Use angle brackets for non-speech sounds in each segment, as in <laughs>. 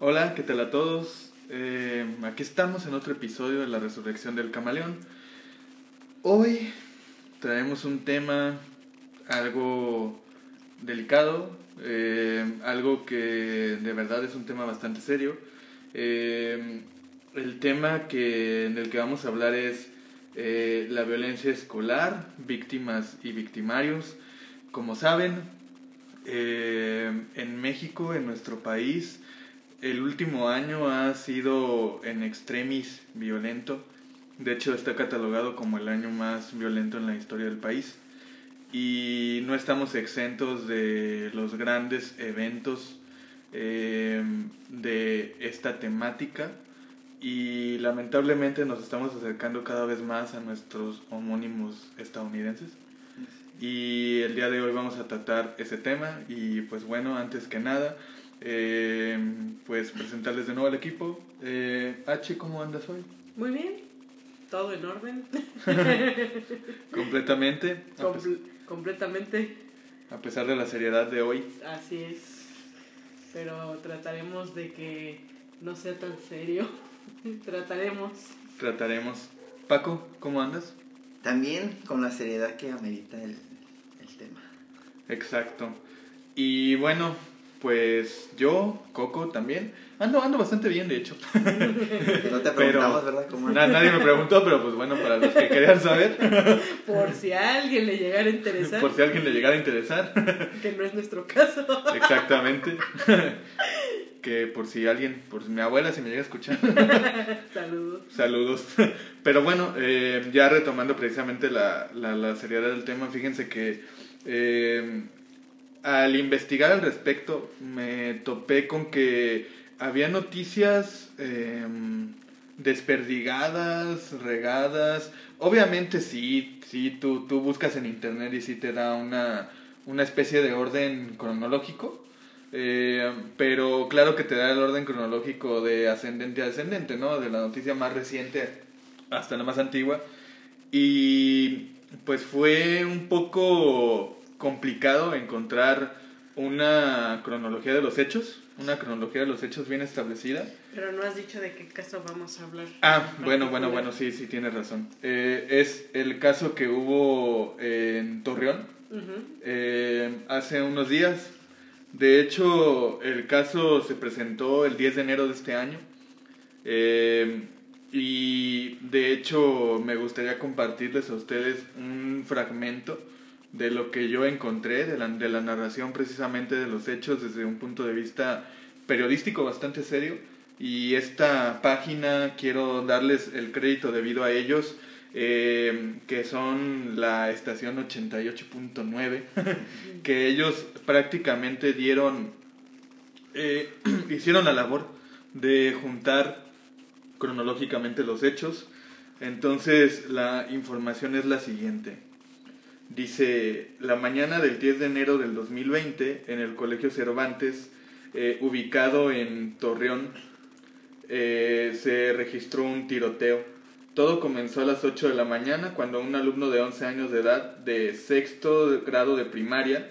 Hola, ¿qué tal a todos? Eh, aquí estamos en otro episodio de la resurrección del camaleón. Hoy traemos un tema algo delicado, eh, algo que de verdad es un tema bastante serio. Eh, el tema que, en el que vamos a hablar es la violencia escolar, víctimas y victimarios. Como saben, en México, en nuestro país, el último año ha sido en extremis violento. De hecho, está catalogado como el año más violento en la historia del país. Y no estamos exentos de los grandes eventos eh, de esta temática. Y lamentablemente nos estamos acercando cada vez más a nuestros homónimos estadounidenses. Y el día de hoy vamos a tratar ese tema. Y pues bueno, antes que nada, eh, pues presentarles de nuevo al equipo. Eh, H, ¿cómo andas hoy? Muy bien, todo en orden. <laughs> completamente. completamente. A pesar de la seriedad de hoy. Así es. Pero trataremos de que no sea tan serio. <laughs> trataremos. Trataremos. Paco, ¿cómo andas? También con la seriedad que amerita el, el tema. Exacto. Y bueno, pues yo, Coco también. Ando, ando bastante bien, de hecho. <laughs> No te preguntamos, ¿verdad? nadie me preguntó, pero pues bueno, para los que querían saber. Por si a alguien le llegara a interesar. Por si a alguien le llegara a interesar. Que no es nuestro caso. Exactamente. <laughs> Que por si alguien, por mi abuela si me llega a escuchar. <laughs> Saludos. Saludos. Pero bueno, eh, ya retomando precisamente la, la, la seriedad del tema, fíjense que eh, al investigar al respecto me topé con que había noticias em, desperdigadas, regadas. Obviamente sí, sí, tú, tú buscas en internet y sí te da una, una especie de orden cronológico. Eh, pero claro que te da el orden cronológico de ascendente a descendente, ¿no? De la noticia más reciente hasta la más antigua. Y pues fue un poco complicado encontrar una cronología de los hechos, una cronología de los hechos bien establecida. Pero no has dicho de qué caso vamos a hablar. Ah, bueno, bueno, bueno, sí, sí, tienes razón. Eh, es el caso que hubo en Torreón eh, hace unos días. De hecho, el caso se presentó el 10 de enero de este año. Eh, y de hecho, me gustaría compartirles a ustedes un fragmento de lo que yo encontré, de la, de la narración precisamente de los hechos desde un punto de vista periodístico bastante serio. Y esta página quiero darles el crédito debido a ellos, eh, que son la estación 88.9, <laughs> que ellos prácticamente dieron, eh, <clears throat> hicieron la labor de juntar cronológicamente los hechos. Entonces la información es la siguiente. Dice, la mañana del 10 de enero del 2020, en el Colegio Cervantes, eh, ubicado en Torreón, eh, se registró un tiroteo. Todo comenzó a las 8 de la mañana cuando un alumno de 11 años de edad de sexto grado de primaria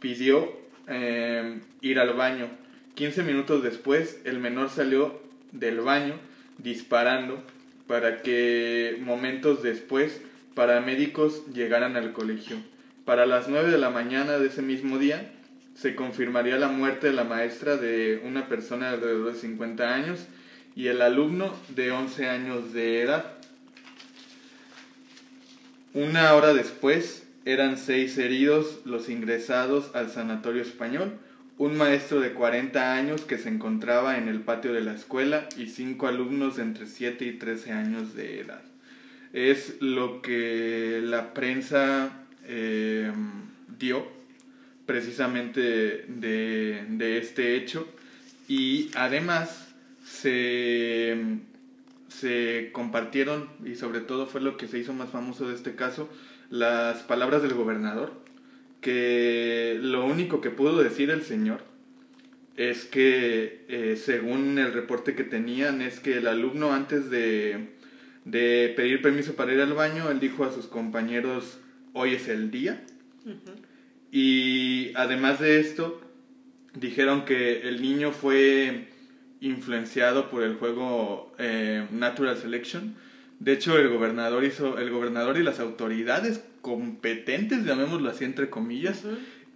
pidió eh, ir al baño. 15 minutos después, el menor salió del baño disparando para que momentos después paramédicos llegaran al colegio. Para las 9 de la mañana de ese mismo día se confirmaría la muerte de la maestra de una persona de alrededor de 50 años y el alumno de 11 años de edad. Una hora después eran seis heridos los ingresados al sanatorio español, un maestro de 40 años que se encontraba en el patio de la escuela y cinco alumnos entre 7 y 13 años de edad es lo que la prensa eh, dio precisamente de, este hecho. Y además se, se compartieron y sobre todo fue lo que se hizo más famoso de este caso las palabras del gobernador que lo único que pudo decir el señor es que eh, según el reporte que tenían es que el alumno antes de de pedir permiso para ir al baño, él dijo a sus compañeros, hoy es el día. Y además de esto, dijeron que el niño fue influenciado por el juego eh, Natural Selection. De hecho, el gobernador hizo, el gobernador y las autoridades competentes, llamémoslo así entre comillas,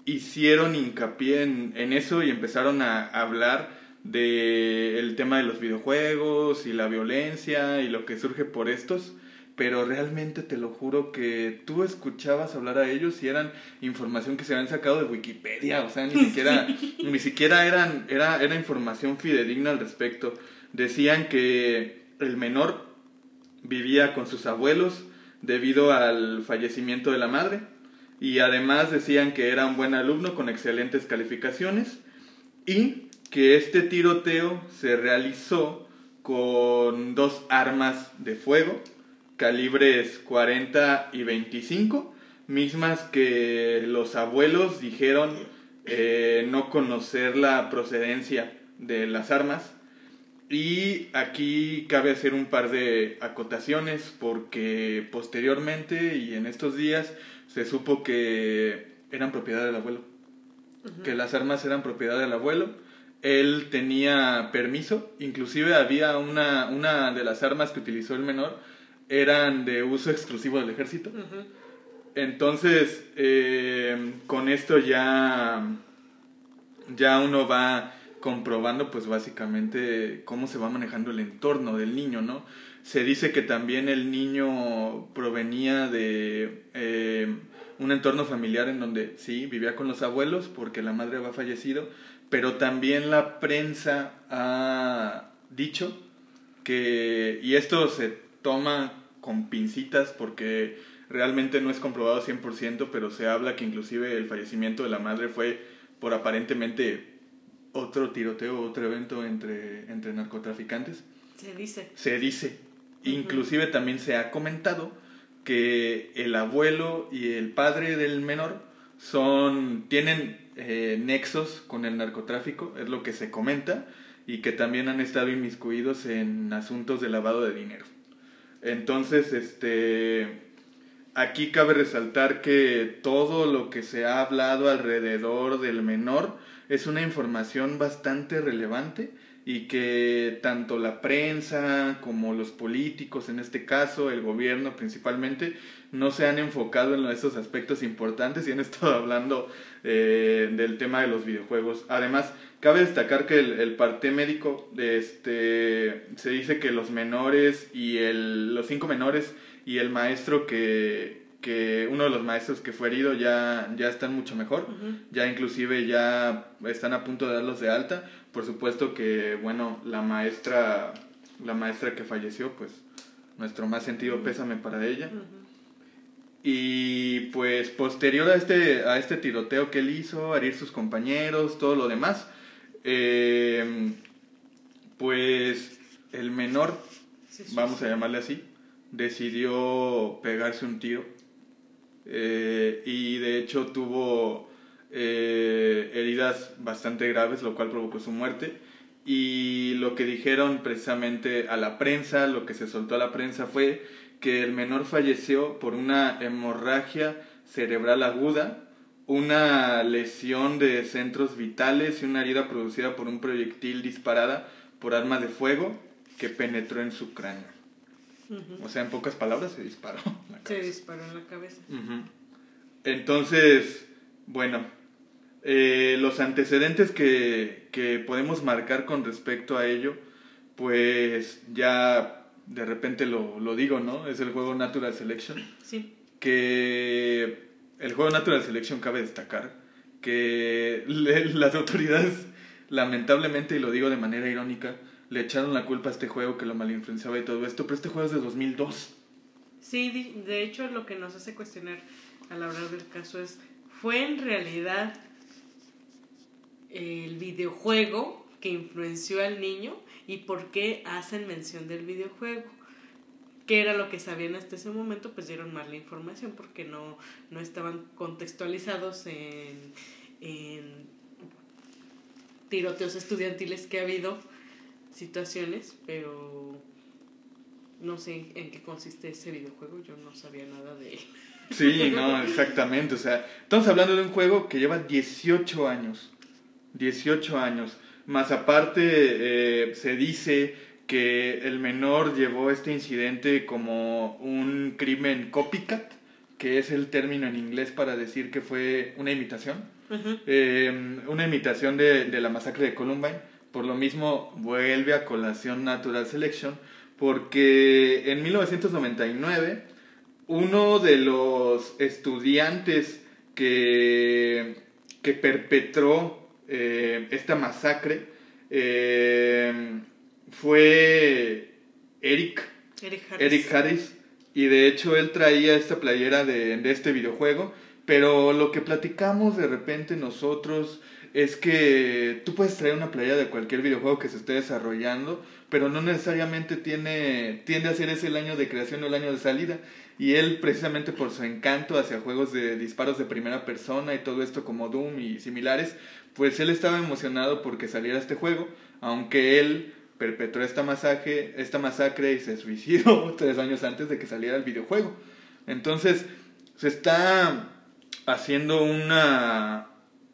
hicieron hincapié en, en, eso y empezaron a hablar de el tema de los videojuegos y la violencia y lo que surge por estos pero realmente te lo juro que tú escuchabas hablar a ellos y eran información que se habían sacado de Wikipedia, o sea, ni <laughs> siquiera, ni siquiera eran, era, era información fidedigna al respecto. Decían que el menor vivía con sus abuelos debido al fallecimiento de la madre y además decían que era un buen alumno con excelentes calificaciones y que este tiroteo se realizó con dos armas de fuego calibres 40 y 25, mismas que los abuelos dijeron eh, no conocer la procedencia de las armas. Y aquí cabe hacer un par de acotaciones porque posteriormente y en estos días se supo que eran propiedad del abuelo, que las armas eran propiedad del abuelo. Él tenía permiso, inclusive había una, una de las armas que utilizó el menor, eran de uso exclusivo del ejército. Entonces, eh, con esto ya, ya uno va comprobando pues básicamente cómo se va manejando el entorno del niño, ¿no? Se dice que también el niño provenía de eh, un entorno familiar en donde sí, vivía con los abuelos porque la madre había fallecido, pero también la prensa ha dicho que, y esto se toma con pincitas porque realmente no es comprobado 100%, pero se habla que inclusive el fallecimiento de la madre fue por aparentemente otro tiroteo, otro evento entre, entre narcotraficantes. Se dice. Se dice. Inclusive también se ha comentado que el abuelo y el padre del menor son tienen eh, nexos con el narcotráfico, es lo que se comenta, y que también han estado inmiscuidos en asuntos de lavado de dinero. Entonces, este, aquí cabe resaltar que todo lo que se ha hablado alrededor del menor es una información bastante relevante y que tanto la prensa como los políticos, en este caso el gobierno principalmente, no se han enfocado en esos aspectos importantes y han <laughs> estado hablando eh, del tema de los videojuegos. Además, Cabe destacar que el, parte médico, este, se dice que los menores y el, los cinco menores y el maestro que, que uno de los maestros que fue herido ya, ya están mucho mejor, ya inclusive ya están a punto de darlos de alta. Por supuesto que, bueno, la maestra, la maestra que falleció, pues nuestro más sentido pésame para ella. Y pues posterior a este, a este tiroteo que él hizo, herir sus compañeros, todo lo demás, eh, pues el menor, vamos a llamarle así, decidió pegarse un tiro eh, y de hecho tuvo eh, heridas bastante graves, lo cual provocó su muerte. Y lo que dijeron precisamente a la prensa, lo que se soltó a la prensa fue que el menor falleció por una hemorragia cerebral aguda una lesión de centros vitales y una herida producida por un proyectil disparada por arma de fuego que penetró en su cráneo. O sea, en pocas palabras, se disparó. se disparó en la cabeza. Entonces, bueno, eh, los antecedentes que, que podemos marcar con respecto a ello, pues ya de repente lo, lo digo, ¿no? Es el juego Natural Selection. Sí. Que el juego Natural Selection cabe destacar que las autoridades, lamentablemente, y lo digo de manera irónica, le echaron la culpa a este juego que lo malinfluenciaba y todo esto, pero este juego es de 2002. Sí, de hecho lo que nos hace cuestionar al hablar del caso es, ¿fue en realidad el videojuego que influenció al niño y por qué hacen mención del videojuego? qué era lo que sabían hasta ese momento, pues dieron mal la información porque no, no estaban contextualizados en tiroteos estudiantiles que ha habido, situaciones, pero no sé en qué consiste ese videojuego, yo no sabía nada de él. Sí, no, exactamente, o sea, estamos hablando de un juego que lleva 18 años, 18 años. Más aparte, eh, se dice que el menor llevó este incidente como un crimen copycat, que es el término en inglés para decir que fue una imitación. Eh, una imitación de, de la masacre de Columbine. Por lo mismo, vuelve a colación Natural Selection, porque en 1999 uno de los estudiantes que, que perpetró eh, esta masacre eh, fue Eric, Eric Harris. Y de hecho él traía esta playera de, de este videojuego. Pero lo que platicamos de repente nosotros es que tú puedes traer una playera de cualquier videojuego que se esté desarrollando, pero no necesariamente tiene, tiende a ser ese el año de creación o el año de salida. Y él, precisamente por su encanto hacia juegos de disparos de primera persona y todo esto como Doom y similares, pues él estaba emocionado porque saliera este juego, aunque él perpetró esta masacre, esta masacre y se <laughs> suicidó tres años antes de que saliera el videojuego. Entonces, se está haciendo una,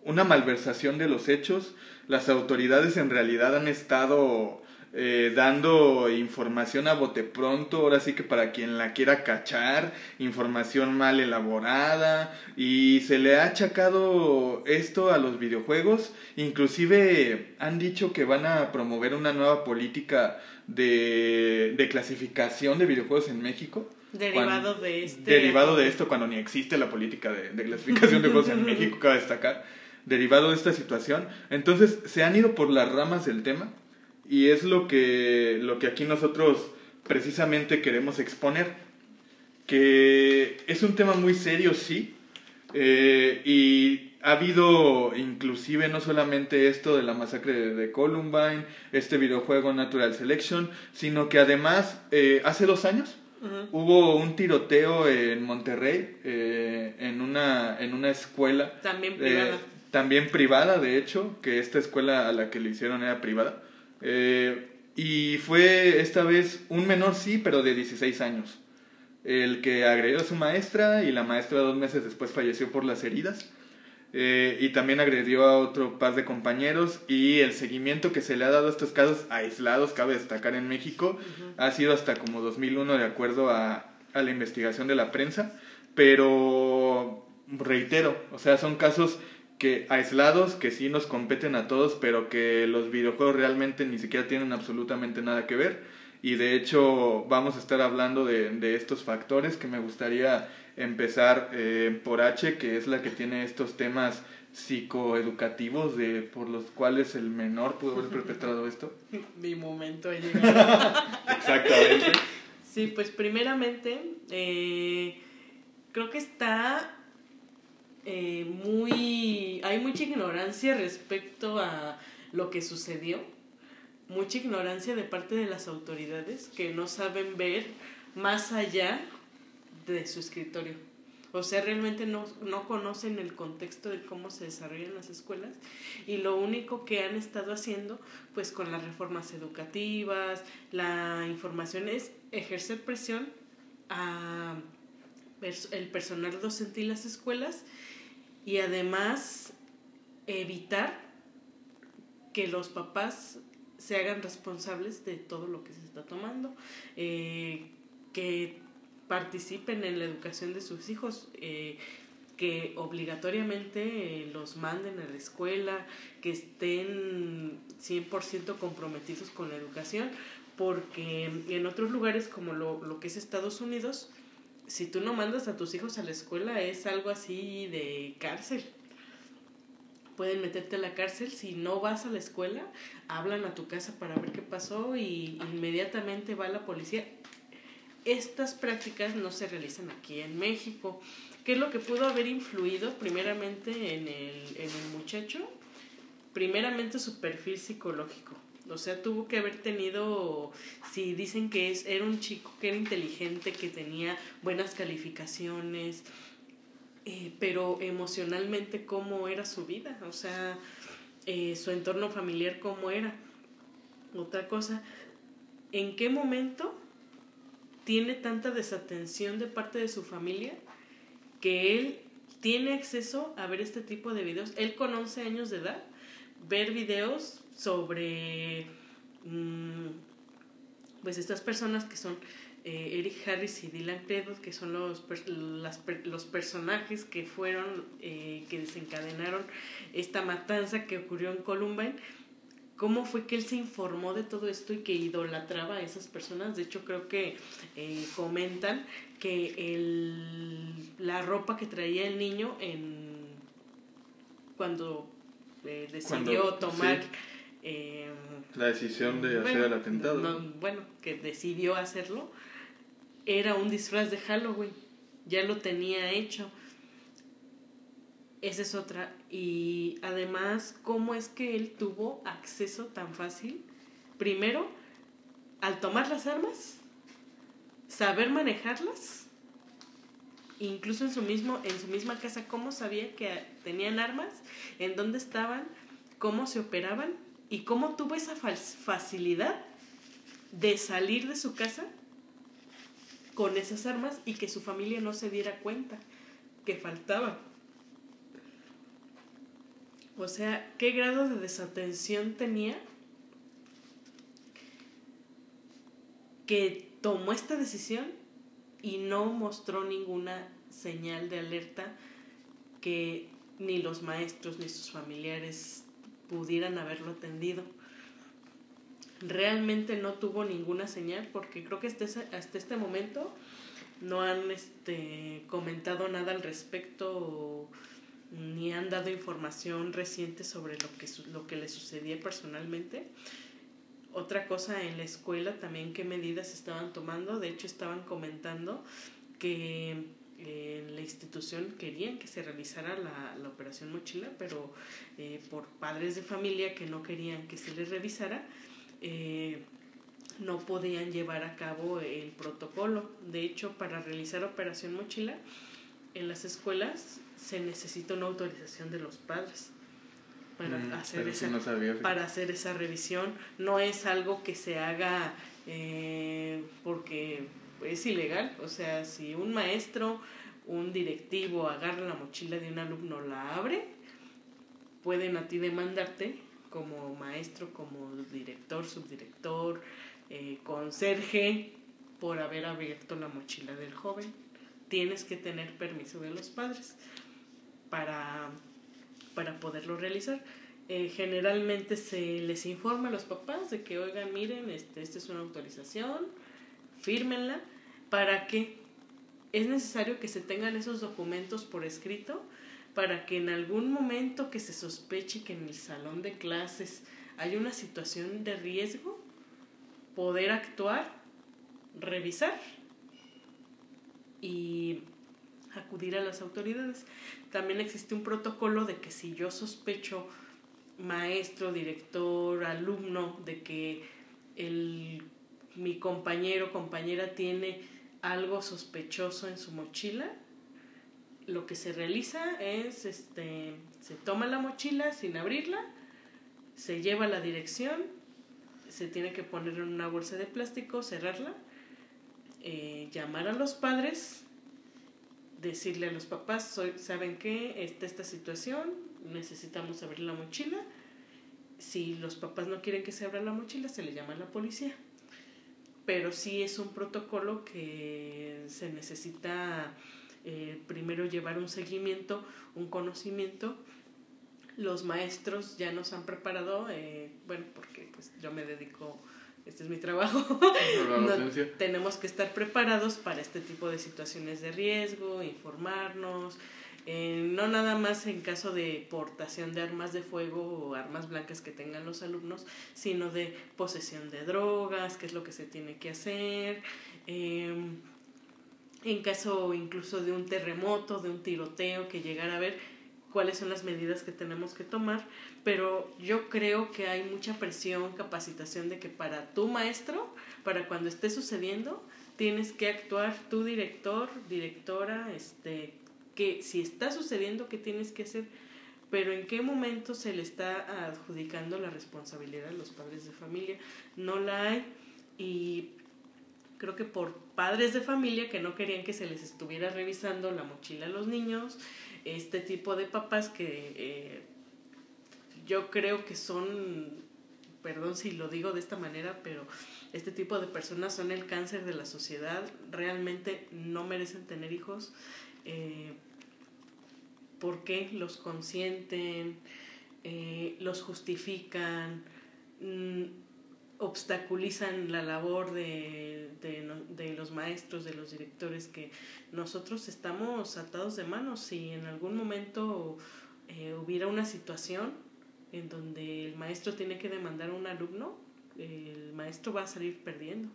una malversación de los hechos. Las autoridades en realidad han estado eh, dando información a bote pronto, ahora sí que para quien la quiera cachar, información mal elaborada y se le ha achacado esto a los videojuegos, inclusive han dicho que van a promover una nueva política de, de clasificación de videojuegos en México. Derivado de este. Derivado de esto, cuando ni existe la política de, de clasificación de juegos en <laughs> México, cabe destacar. Derivado de esta situación. Entonces, se han ido por las ramas del tema y es lo que, lo que aquí nosotros precisamente queremos exponer, que es un tema muy serio, sí, eh, y ha habido inclusive no solamente esto de la masacre de, Columbine, este videojuego Natural Selection, sino que además eh, hace dos años hubo un tiroteo en Monterrey, eh, en, una, en una escuela. También privada. también privada, de hecho, que esta escuela a la que le hicieron era privada. Eh, y fue esta vez un menor, sí, pero de 16 años. El que agredió a su maestra y la maestra dos meses después falleció por las heridas. Eh, y también agredió a otro par de compañeros. Y el seguimiento que se le ha dado a estos casos aislados, cabe destacar en México, ha sido hasta como 2001 de acuerdo a, a la investigación de la prensa, pero reitero, o sea, son casos que aislados que sí nos competen a todos, pero que los videojuegos realmente ni siquiera tienen absolutamente nada que ver. Y de hecho vamos a estar hablando de, de estos factores que me gustaría empezar eh, por H, que es la que tiene estos temas psicoeducativos de por los cuales el menor pudo haber perpetrado esto. <laughs> Mi momento ha llegado. <laughs> Exactamente. Sí, pues primeramente eh, creo que está eh, muy... hay mucha ignorancia respecto a lo que sucedió, mucha ignorancia de parte de las autoridades que no saben ver más allá de su escritorio. O sea, realmente no, no conocen el contexto de cómo se desarrollan las escuelas y lo único que han estado haciendo, pues con las reformas educativas, la información es ejercer presión a el personal docente y las escuelas y además evitar que los papás se hagan responsables de todo lo que se está tomando, eh, que participen en la educación de sus hijos, eh, que obligatoriamente eh, los manden a la escuela, que estén 100% comprometidos con la educación, porque en otros lugares como lo, lo que es Estados Unidos, si tú no mandas a tus hijos a la escuela es algo así de cárcel. Pueden meterte a la cárcel si no vas a la escuela, hablan a tu casa para ver qué pasó y inmediatamente va la policía. Estas prácticas no se realizan aquí en México. ¿Qué es lo que pudo haber influido primeramente en el, en el muchacho? Primeramente su perfil psicológico o sea, tuvo que haber tenido, si dicen que es, era un chico que era inteligente, que tenía buenas calificaciones, eh, pero emocionalmente cómo era su vida, o sea, eh, su entorno familiar cómo era. Otra cosa, ¿en qué momento tiene tanta desatención de parte de su familia que él tiene acceso a ver este tipo de videos? Él con 11 años de edad, ver videos sobre mm, pues estas personas que son eh, Eric Harris y Dylan Credit, que son los, los personajes que fueron, eh, que desencadenaron esta matanza que ocurrió en Columbine, cómo fue que él se informó de todo esto y que idolatraba a esas personas. De hecho, creo que eh, comentan que el, la ropa que traía el niño en cuando decidió tomar... la decisión de hacer el atentado. bueno, que decidió hacerlo, era un disfraz de Halloween, ya lo tenía hecho. Esa es otra. Y además, ¿cómo es que él tuvo acceso tan fácil? Primero, al tomar las armas, saber manejarlas, incluso en su, mismo, en su misma casa, cómo sabía que tenían armas, en dónde estaban, cómo se operaban y cómo tuvo esa facilidad de salir de su casa con esas armas y que su familia no se diera cuenta que faltaba. O sea, ¿qué grado de desatención tenía que tomó esta decisión y no mostró ninguna señal de alerta que ni los maestros ni sus familiares pudieran haberlo atendido? Realmente no tuvo ninguna señal porque creo que hasta, hasta este momento no han este, comentado nada al respecto ni han dado información reciente sobre lo que, lo que le sucedía personalmente. Otra cosa en la escuela también qué medidas estaban tomando, de hecho estaban comentando que eh, la institución querían que se realizara la, la operación mochila, pero eh, por padres de familia que no querían que se les revisara, eh, no podían llevar a cabo el protocolo. De hecho, para realizar operación mochila en las escuelas se necesita una autorización de los padres para, mm, hacer, esa, para hacer esa revisión. No es algo que se haga eh, porque es ilegal. O sea, si un maestro, un directivo agarra la mochila de un alumno, la abre, pueden a ti demandarte como maestro, como director, subdirector, eh, conserje, por haber abierto la mochila del joven. Tienes que tener permiso de los padres para, para poderlo realizar. Eh, generalmente se les informa a los papás de que, oigan, miren, este, esta es una autorización, fírmenla, para que es necesario que se tengan esos documentos por escrito para que en algún momento que se sospeche que en el salón de clases hay una situación de riesgo, poder actuar, revisar y acudir a las autoridades. También existe un protocolo de que si yo sospecho maestro, director, alumno de que el, mi compañero o compañera tiene algo sospechoso en su mochila, lo que se realiza es, este, se toma la mochila sin abrirla, se lleva la dirección, se tiene que poner en una bolsa de plástico, cerrarla, eh, llamar a los padres, decirle a los papás, soy, ¿saben qué? Está esta situación, necesitamos abrir la mochila. Si los papás no quieren que se abra la mochila, se le llama a la policía. Pero sí es un protocolo que se necesita eh, primero llevar un seguimiento, un conocimiento. Los maestros ya nos han preparado, eh, bueno, porque pues yo me dedico, este es mi trabajo, <laughs> tenemos que estar preparados para este tipo de situaciones de riesgo, informarnos, eh, no nada más en caso de portación de armas de fuego o armas blancas que tengan los alumnos, sino de posesión de drogas, qué es lo que se tiene que hacer, en caso incluso de un terremoto, de un tiroteo que llegara a ver cuáles son las medidas que tenemos que tomar, pero yo creo que hay mucha presión, capacitación de que para tu maestro, para cuando esté sucediendo, tienes que actuar tu director, directora, este, que si está sucediendo, ¿qué tienes que hacer? Pero en qué momento se le está adjudicando la responsabilidad a los padres de familia. No la hay y creo que por padres de familia que no querían que se les estuviera revisando la mochila a los niños, este tipo de papás que eh, yo creo que son perdón si lo digo de esta manera, pero este tipo de personas son el cáncer de la sociedad, realmente no merecen tener hijos. Eh, ¿Por qué los consienten? Eh, los justifican, mm, obstaculizan la labor de, de, los maestros, de los directores, que nosotros estamos atados de manos. Si en algún momento eh, hubiera una situación en donde el maestro tiene que demandar a un alumno, el maestro va a salir perdiendo,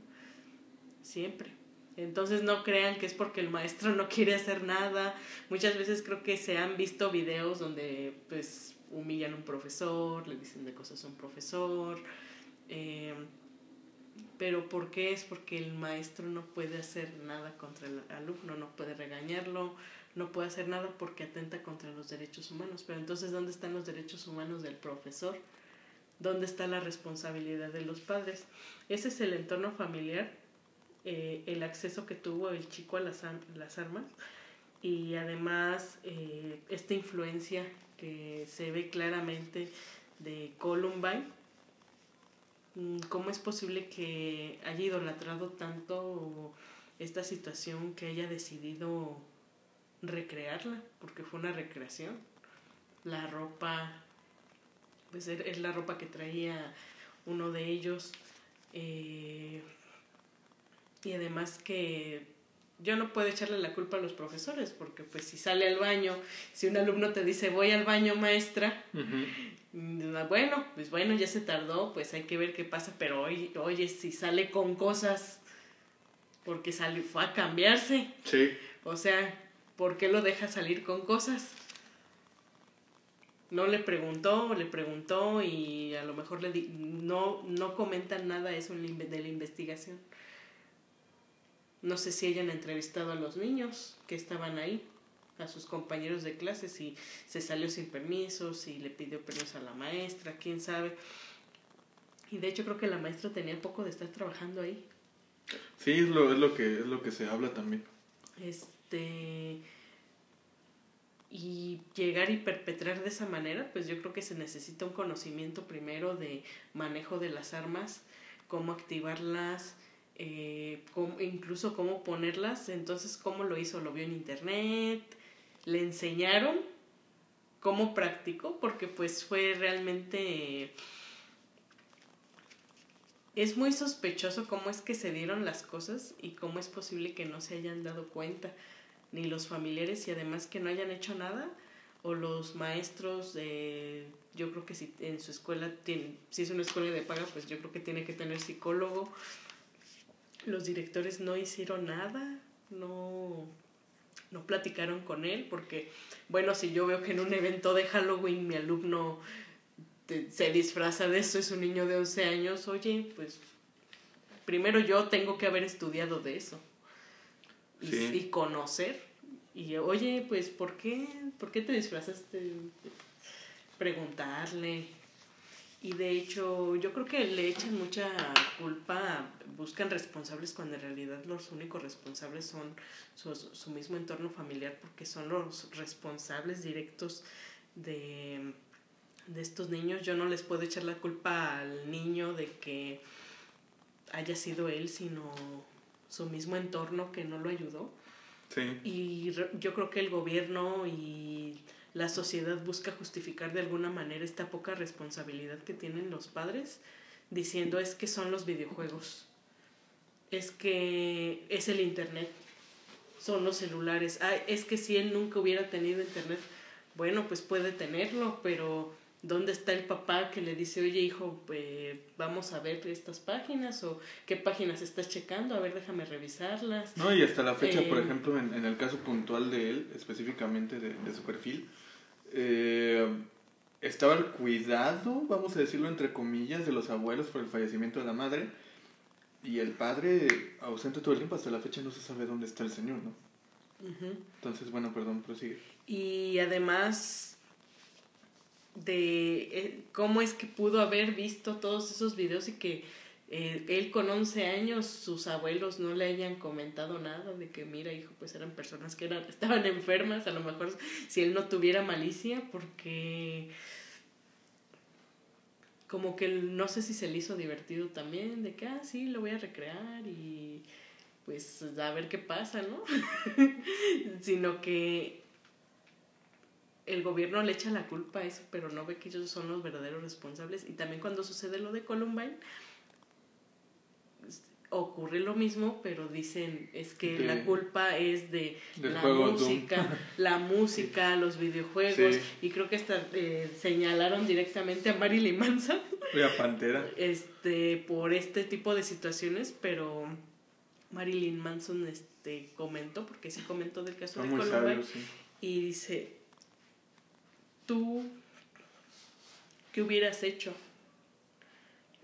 siempre. Entonces no crean que es porque el maestro no quiere hacer nada. Muchas veces creo que se han visto videos donde pues humillan a un profesor, le dicen de cosas a un profesor. Eh, pero ¿por qué? Es porque el maestro no puede hacer nada contra el alumno, no puede regañarlo, no puede hacer nada porque atenta contra los derechos humanos. Pero entonces, ¿dónde están los derechos humanos del profesor? ¿Dónde está la responsabilidad de los padres? Ese es el entorno familiar, eh, el acceso que tuvo el chico a las, las armas y además eh, esta influencia que se ve claramente de Columbine. Mm, ¿Cómo es posible que haya idolatrado tanto esta situación que haya decidido recrearla? Porque fue una recreación. La ropa pues es la ropa que traía uno de ellos. Eh, y además que yo no puedo echarle la culpa a los profesores, porque pues si sale al baño, si un alumno te dice voy al baño maestra, bueno, pues bueno, ya se tardó, pues hay que ver qué pasa, pero oye, oye si sale con cosas, porque sale, fue a cambiarse. Sí. O sea, ¿por qué lo deja salir con cosas? no le preguntó, le preguntó y a lo mejor le no, no comentan nada eso de la investigación. No sé si hayan entrevistado a los niños que estaban ahí, a sus compañeros de clase, si se salió sin permiso, si le pidió permiso a la maestra, quién sabe. Y de hecho creo que la maestra tenía poco de estar trabajando ahí. Sí, es lo, es lo que es lo que se habla también. Este y llegar y perpetrar de esa manera, pues yo creo que se necesita un conocimiento primero de manejo de las armas, cómo activarlas, eh, incluso cómo ponerlas. Entonces, ¿cómo lo hizo? Lo vio en internet, le enseñaron cómo practicó, porque pues fue realmente... Es muy sospechoso cómo es que se dieron las cosas y cómo es posible que no se hayan dado cuenta ni los familiares y además que no hayan hecho nada o los maestros yo creo que si en su escuela tiene, si es una escuela de paga pues yo creo que tiene que tener psicólogo. Los directores no hicieron nada no no platicaron con él porque bueno si yo veo que en un evento de Halloween mi alumno se disfraza de eso es un niño de 11 años oye pues primero yo tengo que haber estudiado de eso y, conocer. Y oye, pues, ¿por qué, ¿por qué te disfrazaste? Preguntarle. Y de hecho, yo creo que le echan mucha culpa, buscan responsables cuando en realidad los únicos responsables son su, su mismo entorno familiar, porque son los responsables directos de, de estos niños. Yo no les puedo echar la culpa al niño de que haya sido él, sino su mismo entorno que no lo ayudó. Sí. Y yo creo que el gobierno y la sociedad busca justificar de alguna manera esta poca responsabilidad que tienen los padres, diciendo es que son los videojuegos, es que es el internet, son los celulares, ah, es que si él nunca hubiera tenido internet, bueno, pues puede tenerlo, pero ¿Dónde está el papá que le dice, oye hijo, pues, vamos a ver estas páginas o qué páginas estás checando? A ver, déjame revisarlas. No, y hasta la fecha, por eh, ejemplo, en, en, el caso puntual de él, específicamente de, de su perfil, eh, estaba el cuidado, vamos a decirlo entre comillas, de los abuelos por el fallecimiento de la madre y el padre ausente todo el tiempo, hasta la fecha no se sabe dónde está el señor, ¿no? Entonces, bueno, perdón, prosigue. Y además de eh, cómo es que pudo haber visto todos esos videos y que eh, él con 11 años, sus abuelos no le hayan comentado nada de que, mira, hijo, pues eran personas que eran, <laughs> estaban enfermas, a lo mejor si él no tuviera malicia, porque como que no sé si se le hizo divertido también, de que, ah, sí, lo voy a recrear y pues a ver qué pasa, ¿no? <laughs> Sino que el gobierno le echa la culpa a eso, pero no ve que ellos son los verdaderos responsables. Y también cuando sucede lo de Columbine, ocurre lo mismo, pero dicen es que la culpa es de la música, <laughs> la música, los videojuegos, y creo que hasta eh, señalaron directamente a Marilyn Manson. Y a Pantera. Este, por este tipo de situaciones, pero Marilyn Manson este comentó, porque sí comentó del caso de Columbine, y dice, tú, ¿qué hubieras hecho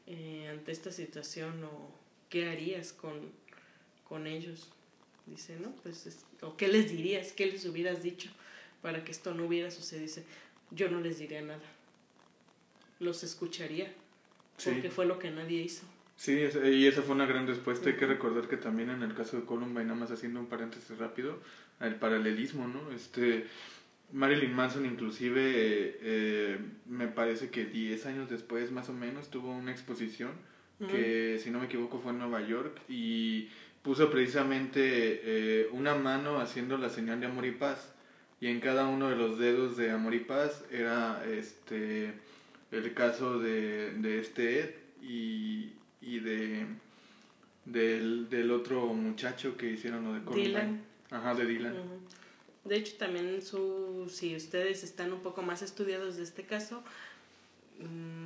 eh, ante esta situación o ¿qué harías con, con ellos? Dice, ¿no? Pues, o ¿qué les dirías? ¿Qué les hubieras dicho para que esto no hubiera sucedido? Dice, yo no les diría nada. Los escucharía. Porque fue lo que nadie hizo. Sí, y esa fue una gran respuesta. Hay que recordar que también en el caso de Columbine, nada más haciendo un paréntesis rápido, el paralelismo, ¿no? Este, Marilyn Manson inclusive, eh, me parece que 10 años después, más o menos, tuvo una exposición que si no me equivoco fue en Nueva York y puso precisamente eh, una mano haciendo la señal de amor y paz y en cada uno de los dedos de amor y paz era este el caso de, de este Ed y, y de del, del otro muchacho que hicieron lo de Columbine. Dylan. Ajá, de Dylan. De hecho, también su, si ustedes están un poco más estudiados de este caso, Mm,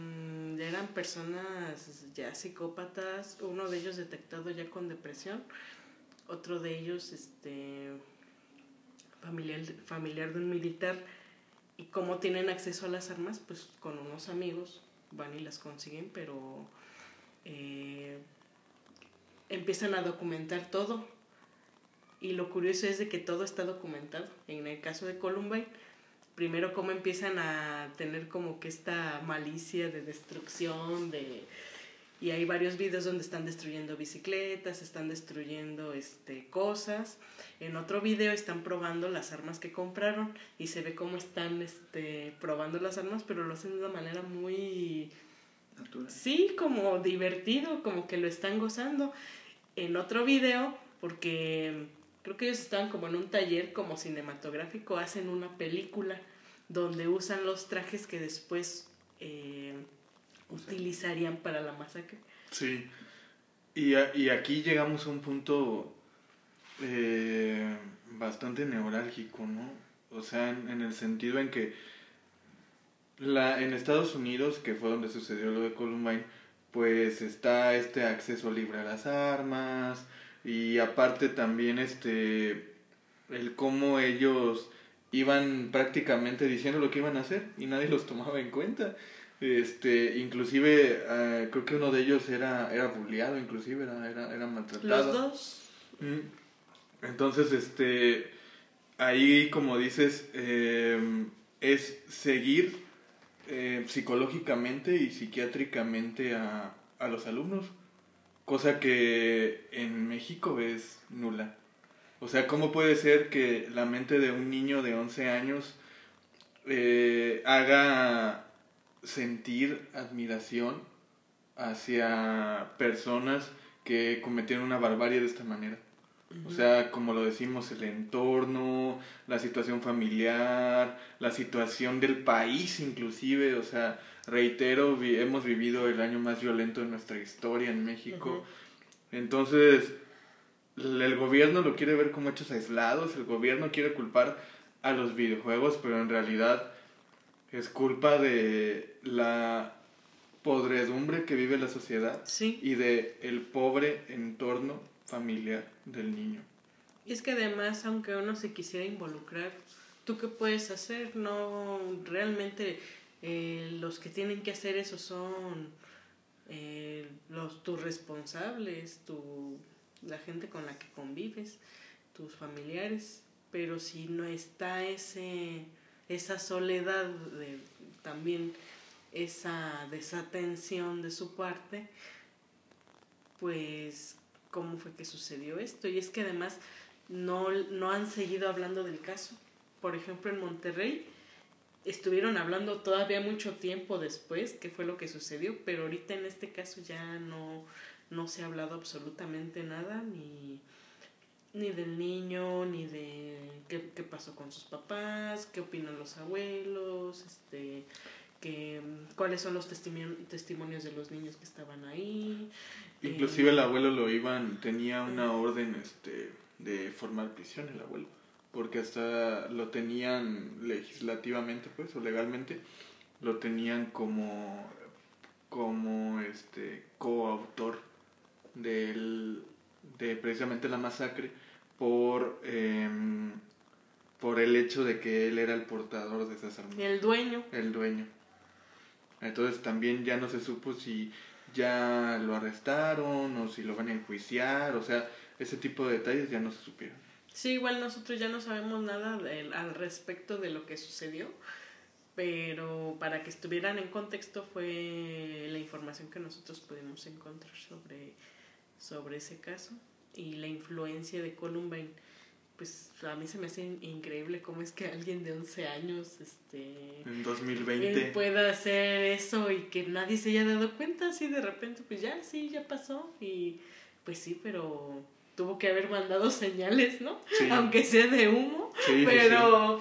eran personas ya psicópatas, uno de ellos detectado ya con depresión, otro de ellos este familiar, familiar de un militar y cómo tienen acceso a las armas, pues con unos amigos van y las consiguen, pero eh, empiezan a documentar todo. Y lo curioso es de que todo está documentado. En el caso de Columbine, primero cómo empiezan a tener como que esta malicia de destrucción, de... Y hay varios videos donde están destruyendo bicicletas, están destruyendo este, cosas. En otro video están probando las armas que compraron y se ve cómo están este, probando las armas, pero lo hacen de una manera muy... Natural. Sí, como divertido, como que lo están gozando. En otro video, porque creo que ellos estaban como en un taller como cinematográfico, hacen una película donde usan los trajes que después eh, utilizarían para la masacre. Sí, y, y aquí llegamos a un punto eh, bastante neurálgico, ¿no? O sea, en, en, el sentido en que la, en Estados Unidos, que fue donde sucedió lo de Columbine, pues está este acceso libre a las armas, y aparte también este el cómo ellos iban prácticamente diciendo lo que iban a hacer y nadie los tomaba en cuenta. Este inclusive uh, creo que uno de ellos era era bulleado inclusive era era, era maltratado. Los dos mm. entonces este ahí como dices eh, es seguir eh, psicológicamente y psiquiátricamente a, a los alumnos cosa que en México es nula. O sea, ¿cómo puede ser que la mente de un niño de 11 años eh, haga sentir admiración hacia personas que cometieron una barbarie de esta manera? O sea, como lo decimos, el entorno, la situación familiar, la situación del país inclusive, o sea, reitero, hemos vivido el año más violento de nuestra historia en México. Entonces, el gobierno lo quiere ver como hechos aislados, el gobierno quiere culpar a los videojuegos, pero en realidad es culpa de la podredumbre que vive la sociedad y de el pobre entorno familiar del niño. Y es que además, aunque uno se quisiera involucrar, ¿tú qué puedes hacer? No, realmente eh, los que tienen que hacer eso son eh, los, tus responsables, tu, la gente con la que convives, tus familiares, pero si no está ese, esa soledad, de, también esa desatención de su parte, pues cómo fue que sucedió esto. Y es que además no, no han seguido hablando del caso. Por ejemplo, en Monterrey estuvieron hablando todavía mucho tiempo después qué fue lo que sucedió, pero ahorita en este caso ya no, no se ha hablado absolutamente nada, ni, ni del niño, ni de qué, qué pasó con sus papás, qué opinan los abuelos, este que, cuáles son los testimonios de los niños que estaban ahí. Inclusive el abuelo lo iban, tenía una orden este, de formar prisión el abuelo, porque hasta lo tenían legislativamente pues o legalmente, lo tenían como, como este coautor del, de precisamente la masacre por em, por el hecho de que él era el portador de esas armas. El dueño. El dueño. Entonces también ya no se supo si ya lo arrestaron o si lo van a enjuiciar, o sea, ese tipo de detalles ya no se supieron. Sí, igual nosotros ya no sabemos nada al respecto de lo que sucedió, pero para que estuvieran en contexto fue la información que nosotros pudimos encontrar sobre, sobre ese caso y la influencia de Columbine. Pues a mí se me hace increíble cómo es que alguien de 11 años este en 2020 pueda hacer eso y que nadie se haya dado cuenta así de repente pues ya sí ya pasó y pues sí pero tuvo que haber mandado señales no aunque sea de humo pero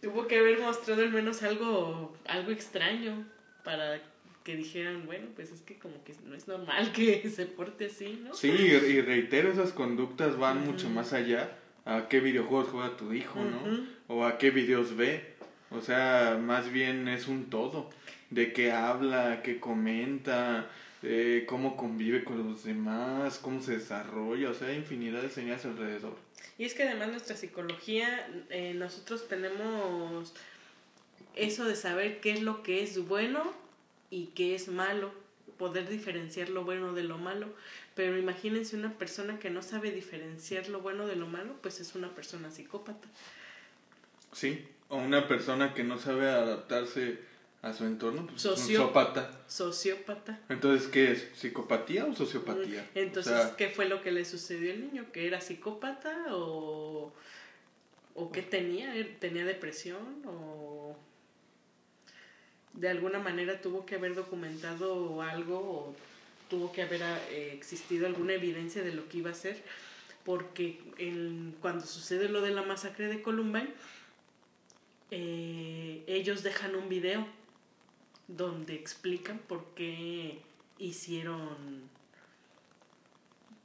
tuvo que haber mostrado al menos algo algo extraño para que dijeran, bueno, pues es que como que no es normal que <laughs> se porte así, ¿no? Sí, y reitero, esas conductas van mucho más allá a qué videojuegos juega tu hijo, ¿no? O a qué videos ve. O sea, más bien es un todo. De qué habla, qué comenta, eh, cómo convive con los demás, cómo se desarrolla. O sea, hay infinidad de señales alrededor. Y es que además nuestra psicología, eh, nosotros tenemos eso de saber qué es lo que es bueno y qué es malo, poder diferenciar lo bueno de lo malo. Pero imagínense una persona que no sabe diferenciar lo bueno de lo malo, pues es una persona psicópata. Sí, o una persona que no sabe adaptarse a su entorno, pues es un sociópata. Sociópata. Entonces, ¿qué es? ¿Psicopatía o sociopatía? Entonces, ¿qué fue lo que le sucedió al niño? ¿Que era psicópata o, o qué tenía? ¿Tenía depresión o de alguna manera tuvo que haber documentado algo o tuvo que haber eh, existido alguna evidencia de lo que iba a ser, porque cuando sucede lo de la masacre de Columbine, eh, ellos dejan un video donde explican por qué hicieron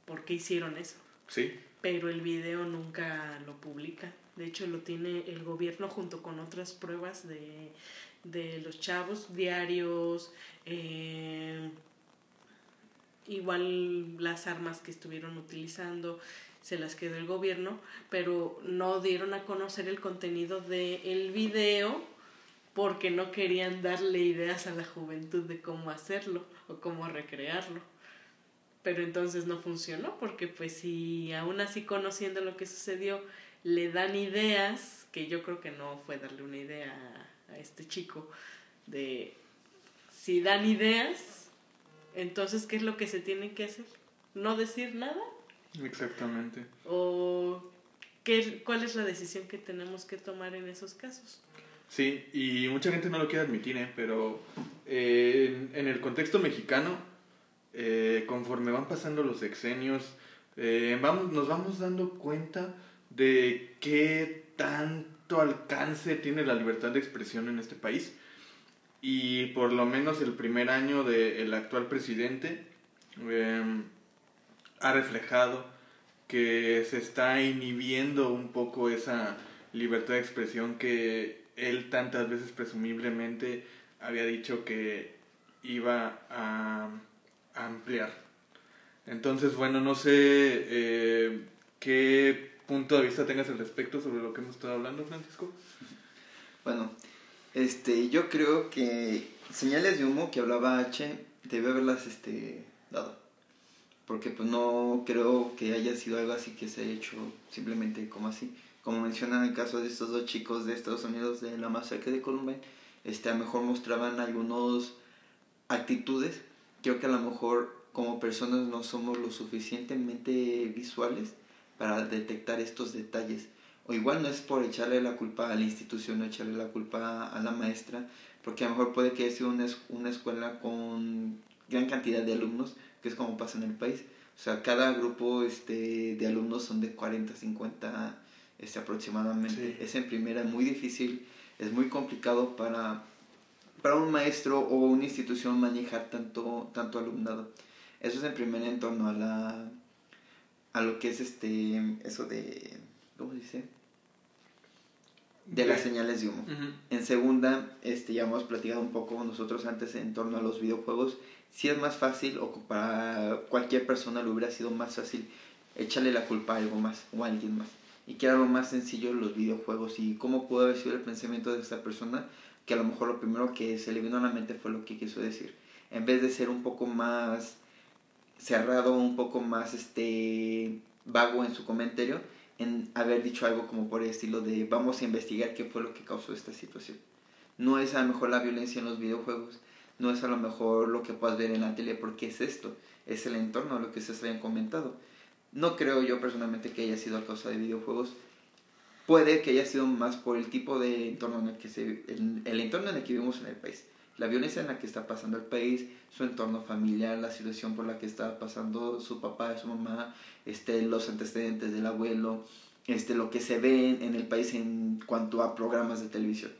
por qué hicieron eso. Sí. Pero el video nunca lo publica. De hecho, lo tiene el gobierno junto con otras pruebas de, de los chavos, diarios, eh, igual las armas que estuvieron utilizando se las quedó el gobierno, pero no dieron a conocer el contenido del el video porque no querían darle ideas a la juventud de cómo hacerlo o cómo recrearlo. Pero entonces no funcionó porque pues si aún así conociendo lo que sucedió le dan ideas, que yo creo que no fue darle una idea a, a este chico, de si dan ideas, entonces, ¿qué es lo que se tiene que hacer? ¿No decir nada? Exactamente. ¿O qué, cuál es la decisión que tenemos que tomar en esos casos? Sí, y mucha gente no lo quiere admitir, ¿eh? pero eh, en, el contexto mexicano, eh, conforme van pasando los sexenios, eh, vamos, nos vamos dando cuenta de qué tanto alcance tiene la libertad de expresión en este país y por lo menos el primer año del actual presidente em, ha reflejado que se está inhibiendo un poco esa libertad de expresión que él tantas veces presumiblemente había dicho que iba a, ampliar. Entonces, bueno, no sé eh, qué punto de vista tengas al respecto sobre lo que hemos estado hablando, Francisco. Bueno, este, yo creo que señales de humo que hablaba H debe haberlas este, dado. Porque pues no creo que haya sido algo así que se haya hecho simplemente como así. Como mencionan el caso de estos dos chicos de Estados Unidos de la masacre de Columbine, este, a lo mejor mostraban algunos actitudes. Creo que a lo mejor como personas no somos lo suficientemente visuales para detectar estos detalles o igual no es por echarle la culpa a la institución o echarle la culpa a la maestra, porque a lo mejor puede que haya sido una, una escuela con gran cantidad de alumnos, que es como pasa en el país. O sea, cada grupo este, de alumnos son de 40, 50 este, aproximadamente. Es en primera muy difícil, es muy complicado para, para un maestro o una institución manejar tanto, tanto alumnado. Eso es en primera en torno a la a lo que es este eso de ¿cómo se dice? de las señales de humo. En segunda, este, ya hemos platicado un poco nosotros antes en torno a los videojuegos. Si es más fácil, o para cualquier persona le hubiera sido más fácil echarle la culpa a algo más o a alguien más. Y que era lo más sencillo los videojuegos. Y cómo pudo haber sido el pensamiento de esta persona, que a lo mejor lo primero que se le vino a la mente fue lo que quiso decir. En vez de ser un poco más cerrado, un poco más este vago en su comentario, en haber dicho algo como por el estilo de vamos a investigar qué fue lo que causó esta situación. No es a lo mejor la violencia en los videojuegos, no es a lo mejor lo que puedas ver en la tele, porque es esto, es el entorno, lo que ustedes habían comentado. No creo yo personalmente que haya sido a causa de videojuegos. Puede que haya sido más por el tipo de entorno en el que se, el entorno en el que vivimos en el país la violencia en la que está pasando el país, su entorno familiar, la situación por la que está pasando su papá, su mamá, este, los antecedentes del abuelo, este, lo que se ve en el país en cuanto a programas de televisión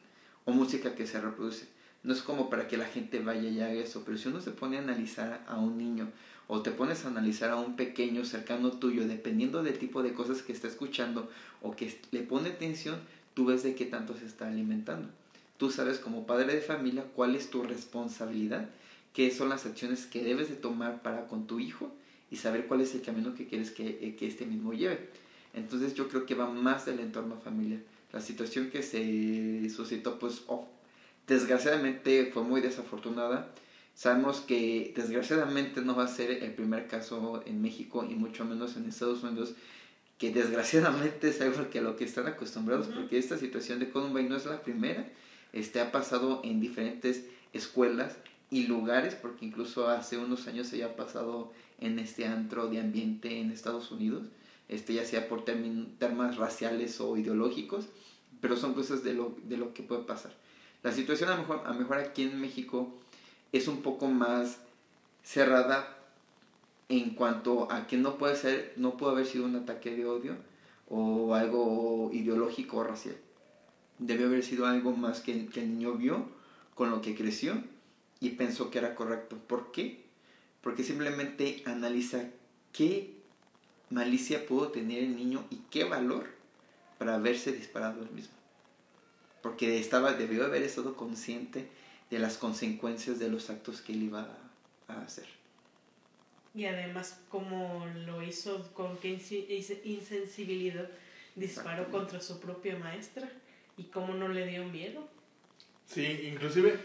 o música que se reproduce. No es como para que la gente vaya y haga eso, pero si uno se pone a analizar a un niño o te pones a analizar a un pequeño cercano tuyo, dependiendo del tipo de cosas que está escuchando o que le pone atención, tú ves de qué tanto se está alimentando. Tú sabes como padre de familia cuál es tu responsabilidad, qué son las acciones que debes de tomar para con tu hijo y saber cuál es el camino que quieres que, eh, que este mismo lleve. Entonces yo creo que va más del entorno familiar. La situación que se suscitó, pues, oh, desgraciadamente fue muy desafortunada. Sabemos que desgraciadamente no va a ser el primer caso en México y mucho menos en Estados Unidos, que desgraciadamente es algo que a lo que están acostumbrados, porque esta situación de Columbine no es la primera. Este, ha pasado en diferentes escuelas y lugares, porque incluso hace unos años se ha pasado en este antro de ambiente en Estados Unidos, este, ya sea por temas raciales o ideológicos, pero son cosas de lo, de lo que puede pasar. La situación a lo mejor, a mejor aquí en México es un poco más cerrada en cuanto a que no puede ser, no puede haber sido un ataque de odio o algo ideológico o racial debió haber sido algo más que, el niño vio con lo que creció y pensó que era correcto. ¿Por qué? Porque simplemente analiza qué malicia pudo tener el niño y qué valor para haberse disparado él mismo. Porque estaba, debió haber estado consciente de las consecuencias de los actos que él iba a, hacer. Y además, como lo hizo, con qué insensibilidad disparó contra su propia maestra. ¿Y cómo no le dio miedo? Sí, inclusive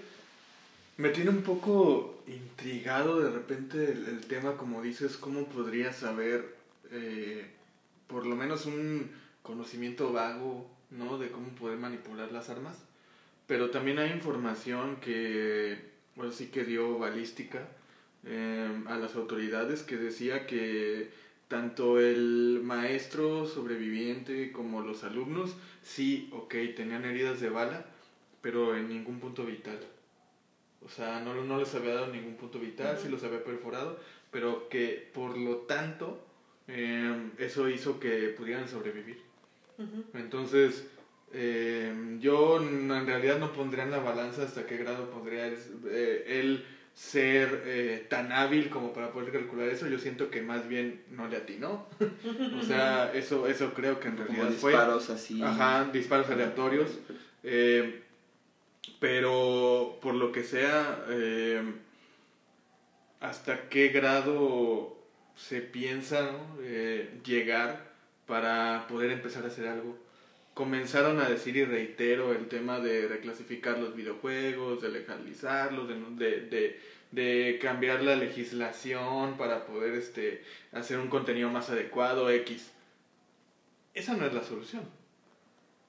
me tiene un poco intrigado de repente el, tema, como dices, cómo podría saber eh, por lo menos un conocimiento vago, ¿no? De cómo poder manipular las armas. Pero también hay información que, bueno, sí que dio balística eh, a las autoridades que decía que tanto el maestro sobreviviente como los alumnos, sí, ok, tenían heridas de bala, pero en ningún punto vital. O sea, no, no les había dado ningún punto vital, sí los había perforado, pero que por lo tanto em, eso hizo que pudieran sobrevivir. Entonces, em, yo en realidad no pondría en la balanza hasta qué grado podría eh, él ser eh, tan hábil como para poder calcular eso, yo siento que más bien no le atinó. <laughs> o sea, eso, eso creo que en realidad fue. Disparos así. Ajá, disparos aleatorios. Eh, pero por lo que sea, eh, hasta qué grado se piensa llegar para poder empezar a hacer algo comenzaron a decir y reitero el tema de reclasificar los videojuegos, de legalizarlos, de, de, de, cambiar la legislación para poder este, hacer un contenido más adecuado, X. Esa no es la solución.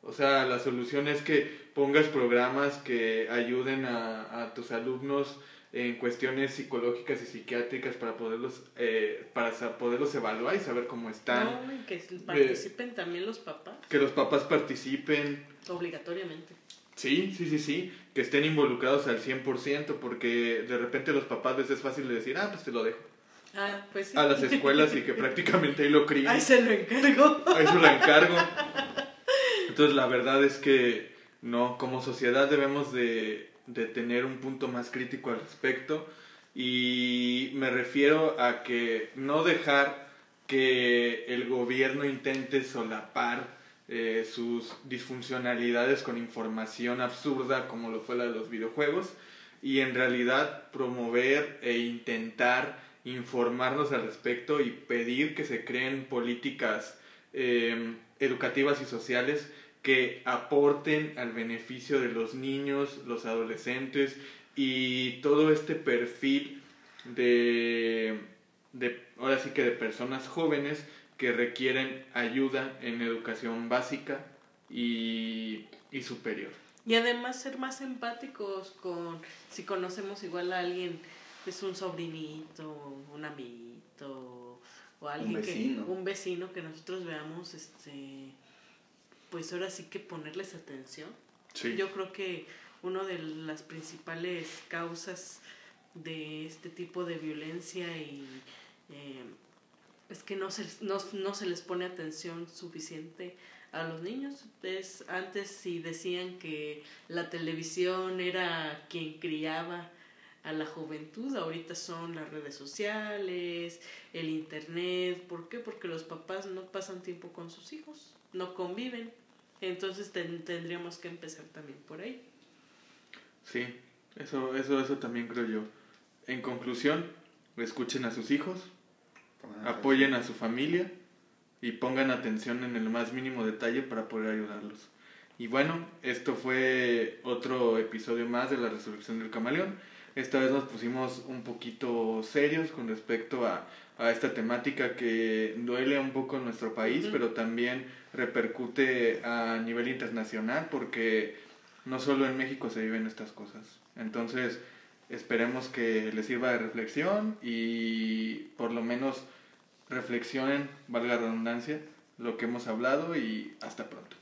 O sea, la solución es que pongas programas que ayuden a, a tus alumnos en cuestiones psicológicas y psiquiátricas para poderlos eh, para poderlos evaluar y saber cómo están. No, y que participen también los papás. Que los papás participen. Obligatoriamente. Sí, sí, sí, sí, que estén involucrados al 100%, porque de repente los papás les es fácil de decir, ah, pues te lo dejo. Ah, pues sí. A las escuelas y que <laughs> prácticamente ahí lo crían. Ahí se lo encargo. Ahí se lo encargo. <laughs> Entonces la verdad es que no, como sociedad debemos de, de tener un punto más crítico al respecto. Y me refiero a que no dejar que el gobierno intente solapar eh, sus disfuncionalidades con información absurda como lo fue la de los videojuegos y en realidad promover e intentar informarnos al respecto y pedir que se creen políticas em, educativas y sociales que aporten al beneficio de los niños, los adolescentes y todo este perfil de, de ahora sí que de personas jóvenes que requieren ayuda en educación básica y, y superior. Y además ser más empáticos con si conocemos igual a alguien, es un sobrinito, un amiguito, o alguien un vecino. que un vecino que nosotros veamos este pues ahora sí que ponerles atención. Sí. Yo creo que una de las principales causas de este tipo de violencia y eh, es que no se, no, no se les pone atención suficiente a los niños. Es, antes si decían que la televisión era quien criaba a la juventud, ahorita son las redes sociales, el internet, ¿por qué? Porque los papás no pasan tiempo con sus hijos, no conviven, entonces tendríamos que empezar también por ahí. Sí, eso, eso, eso también creo yo. En conclusión, escuchen a sus hijos, apoyen a su familia y pongan atención en el más mínimo detalle para poder ayudarlos. Y bueno, esto fue otro episodio más de la resurrección del camaleón. Esta vez nos pusimos un poquito serios con respecto a, a esta temática que duele un poco en nuestro país, pero también repercute a nivel internacional porque no solo en México se viven estas cosas. Entonces, esperemos que les sirva de reflexión y por lo menos reflexionen, valga la redundancia, lo que hemos hablado y hasta pronto.